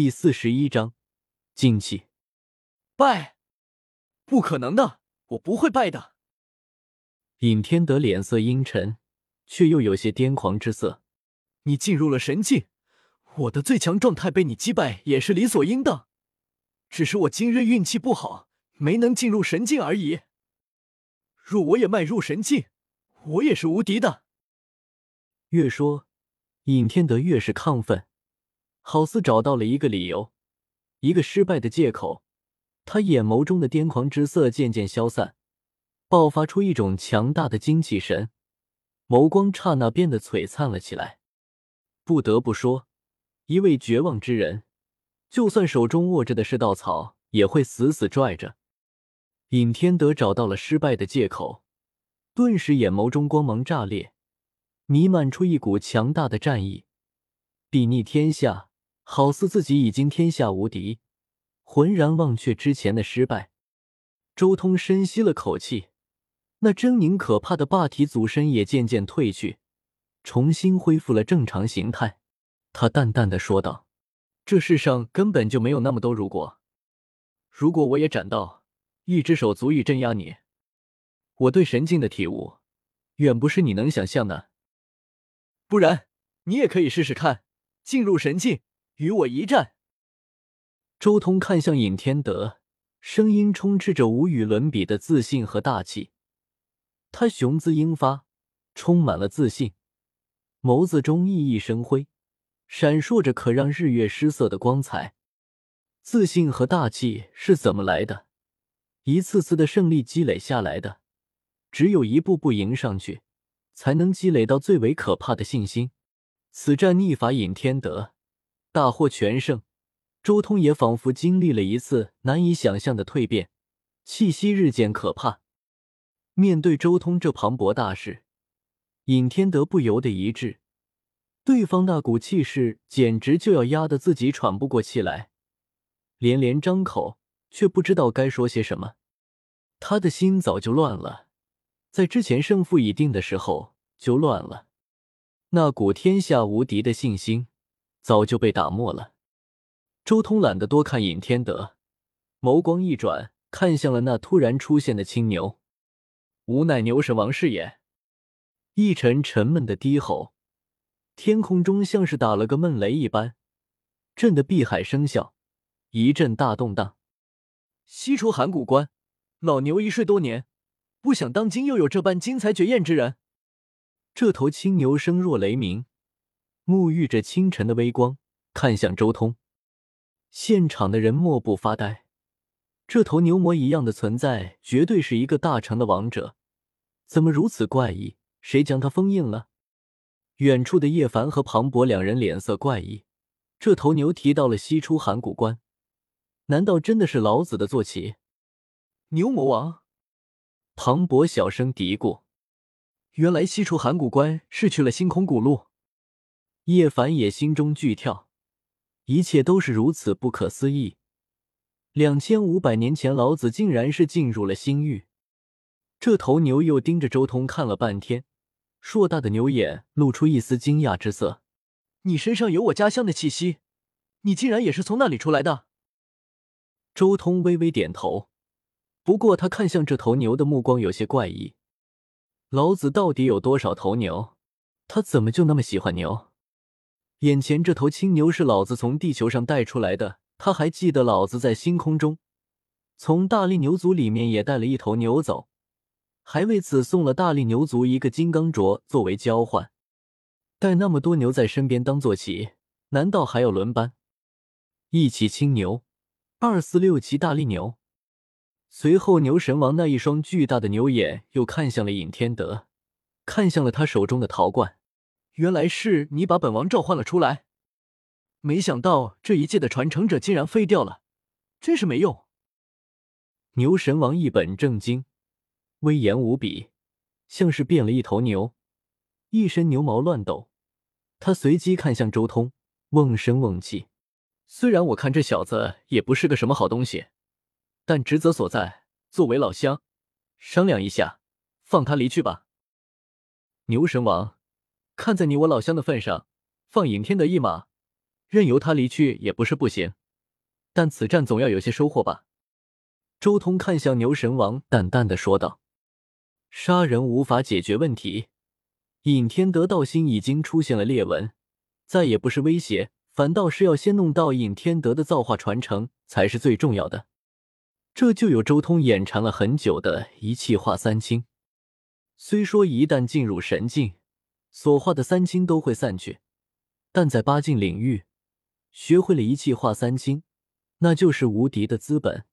第四十一章，静气。拜？不可能的，我不会拜的。尹天德脸色阴沉，却又有些癫狂之色。你进入了神境，我的最强状态被你击败也是理所应当。只是我今日运气不好，没能进入神境而已。若我也迈入神境，我也是无敌的。越说，尹天德越是亢奋，好似找到了一个理由，一个失败的借口。他眼眸中的癫狂之色渐渐消散，爆发出一种强大的精气神，眸光刹那变得璀璨了起来。不得不说，一位绝望之人，就算手中握着的是稻草，也会死死拽着。尹天德找到了失败的借口，顿时眼眸中光芒炸裂，弥漫出一股强大的战意，睥睨天下，好似自己已经天下无敌。浑然忘却之前的失败，周通深吸了口气，那狰狞可怕的霸体祖身也渐渐褪去，重新恢复了正常形态。他淡淡的说道：“这世上根本就没有那么多如果。如果我也斩到一只手足以镇压你，我对神境的体悟，远不是你能想象的。不然，你也可以试试看，进入神境，与我一战。”周通看向尹天德，声音充斥着无与伦比的自信和大气。他雄姿英发，充满了自信，眸子中熠熠生辉，闪烁着可让日月失色的光彩。自信和大气是怎么来的？一次次的胜利积累下来的。只有一步步迎上去，才能积累到最为可怕的信心。此战逆法尹天德，大获全胜。周通也仿佛经历了一次难以想象的蜕变，气息日渐可怕。面对周通这磅礴大势，尹天德不由得一滞，对方那股气势简直就要压得自己喘不过气来，连连张口，却不知道该说些什么。他的心早就乱了，在之前胜负已定的时候就乱了，那股天下无敌的信心早就被打没了。周通懒得多看尹天德，眸光一转，看向了那突然出现的青牛。吾乃牛神王是也。一沉沉闷的低吼，天空中像是打了个闷雷一般，震得碧海声啸，一阵大动荡。西出函谷关，老牛一睡多年，不想当今又有这般精彩绝艳之人。这头青牛声若雷鸣，沐浴着清晨的微光，看向周通。现场的人莫不发呆，这头牛魔一样的存在，绝对是一个大成的王者，怎么如此怪异？谁将他封印了？远处的叶凡和庞博两人脸色怪异，这头牛提到了西出函谷关，难道真的是老子的坐骑？牛魔王，庞博小声嘀咕：“原来西出函谷关是去了星空古路。”叶凡也心中剧跳。一切都是如此不可思议。两千五百年前，老子竟然是进入了星域。这头牛又盯着周通看了半天，硕大的牛眼露出一丝惊讶之色：“你身上有我家乡的气息，你竟然也是从那里出来的？”周通微微点头，不过他看向这头牛的目光有些怪异。老子到底有多少头牛？他怎么就那么喜欢牛？眼前这头青牛是老子从地球上带出来的，他还记得老子在星空中从大力牛族里面也带了一头牛走，还为此送了大力牛族一个金刚镯作为交换。带那么多牛在身边当坐骑，难道还要轮班？一骑青牛，二四六骑大力牛。随后，牛神王那一双巨大的牛眼又看向了尹天德，看向了他手中的陶罐。原来是你把本王召唤了出来，没想到这一届的传承者竟然废掉了，真是没用。牛神王一本正经，威严无比，像是变了一头牛，一身牛毛乱抖。他随即看向周通，瓮声瓮气：“虽然我看这小子也不是个什么好东西，但职责所在，作为老乡，商量一下，放他离去吧。”牛神王。看在你我老乡的份上，放尹天德一马，任由他离去也不是不行，但此战总要有些收获吧。周通看向牛神王，淡淡的说道：“杀人无法解决问题，尹天德道心已经出现了裂纹，再也不是威胁，反倒是要先弄到尹天德的造化传承才是最重要的。这就有周通眼馋了很久的一气化三清。虽说一旦进入神境，所化的三清都会散去，但在八境领域，学会了一气化三清，那就是无敌的资本。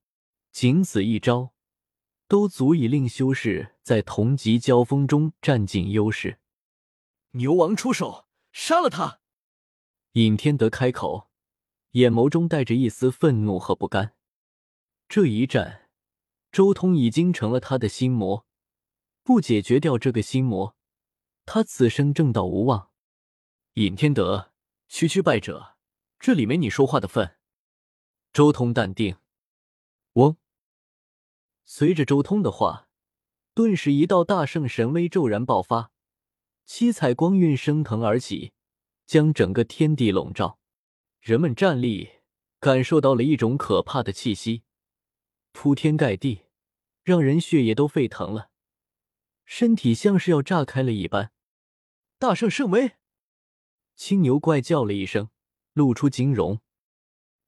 仅此一招，都足以令修士在同级交锋中占尽优势。牛王出手，杀了他！尹天德开口，眼眸中带着一丝愤怒和不甘。这一战，周通已经成了他的心魔，不解决掉这个心魔。他此生正道无望。尹天德，区区败者，这里没你说话的份。周通淡定。嗡。随着周通的话，顿时一道大圣神威骤然爆发，七彩光晕升腾而起，将整个天地笼罩。人们站立，感受到了一种可怕的气息，铺天盖地，让人血液都沸腾了，身体像是要炸开了一般。大圣圣威！青牛怪叫了一声，露出惊容。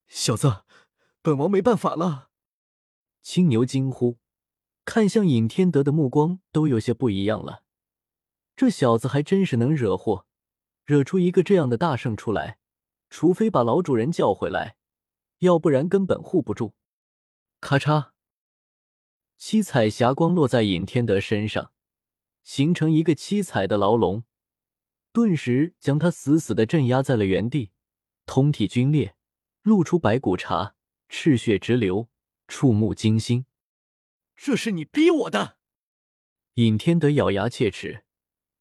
小子，本王没办法了！青牛惊呼，看向尹天德的目光都有些不一样了。这小子还真是能惹祸，惹出一个这样的大圣出来，除非把老主人叫回来，要不然根本护不住。咔嚓，七彩霞光落在尹天德身上，形成一个七彩的牢笼。顿时将他死死的镇压在了原地，通体皲裂，露出白骨茬，赤血直流，触目惊心。这是你逼我的！尹天德咬牙切齿，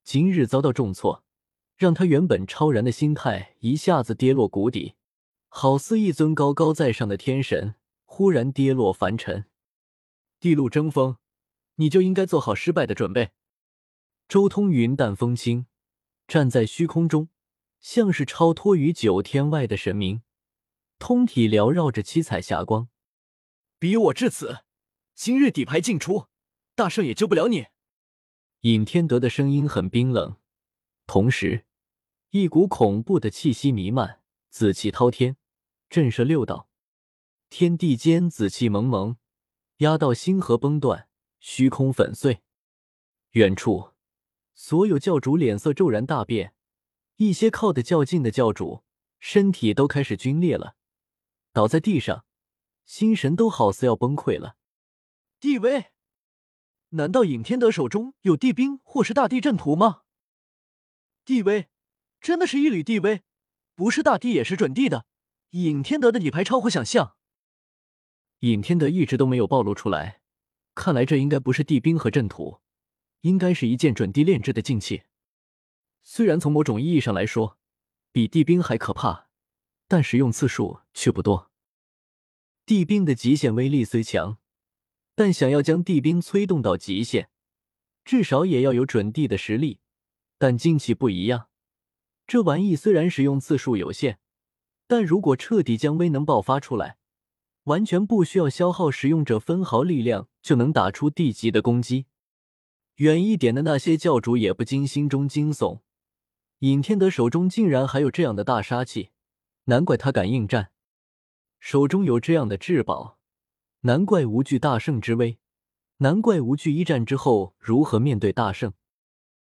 今日遭到重挫，让他原本超然的心态一下子跌落谷底，好似一尊高高在上的天神忽然跌落凡尘。地路争锋，你就应该做好失败的准备。周通云淡风轻。站在虚空中，像是超脱于九天外的神明，通体缭绕着七彩霞光。比我至此，今日底牌尽出，大圣也救不了你。尹天德的声音很冰冷，同时一股恐怖的气息弥漫，紫气滔天，震慑六道，天地间紫气蒙蒙，压到星河崩断，虚空粉碎。远处。所有教主脸色骤然大变，一些靠得较近的教主身体都开始皲裂了，倒在地上，心神都好似要崩溃了。地威？难道尹天德手中有地兵或是大地阵图吗？地威，真的是一缕地威，不是大地也是准地的。尹天德的底牌超乎想象。尹天德一直都没有暴露出来，看来这应该不是地兵和阵图。应该是一件准地炼制的劲器，虽然从某种意义上来说，比地兵还可怕，但使用次数却不多。地兵的极限威力虽强，但想要将地兵催动到极限，至少也要有准地的实力。但劲器不一样，这玩意虽然使用次数有限，但如果彻底将威能爆发出来，完全不需要消耗使用者分毫力量，就能打出地级的攻击。远一点的那些教主也不禁心中惊悚，尹天德手中竟然还有这样的大杀器，难怪他敢应战。手中有这样的至宝，难怪无惧大圣之威，难怪无惧一战之后如何面对大圣。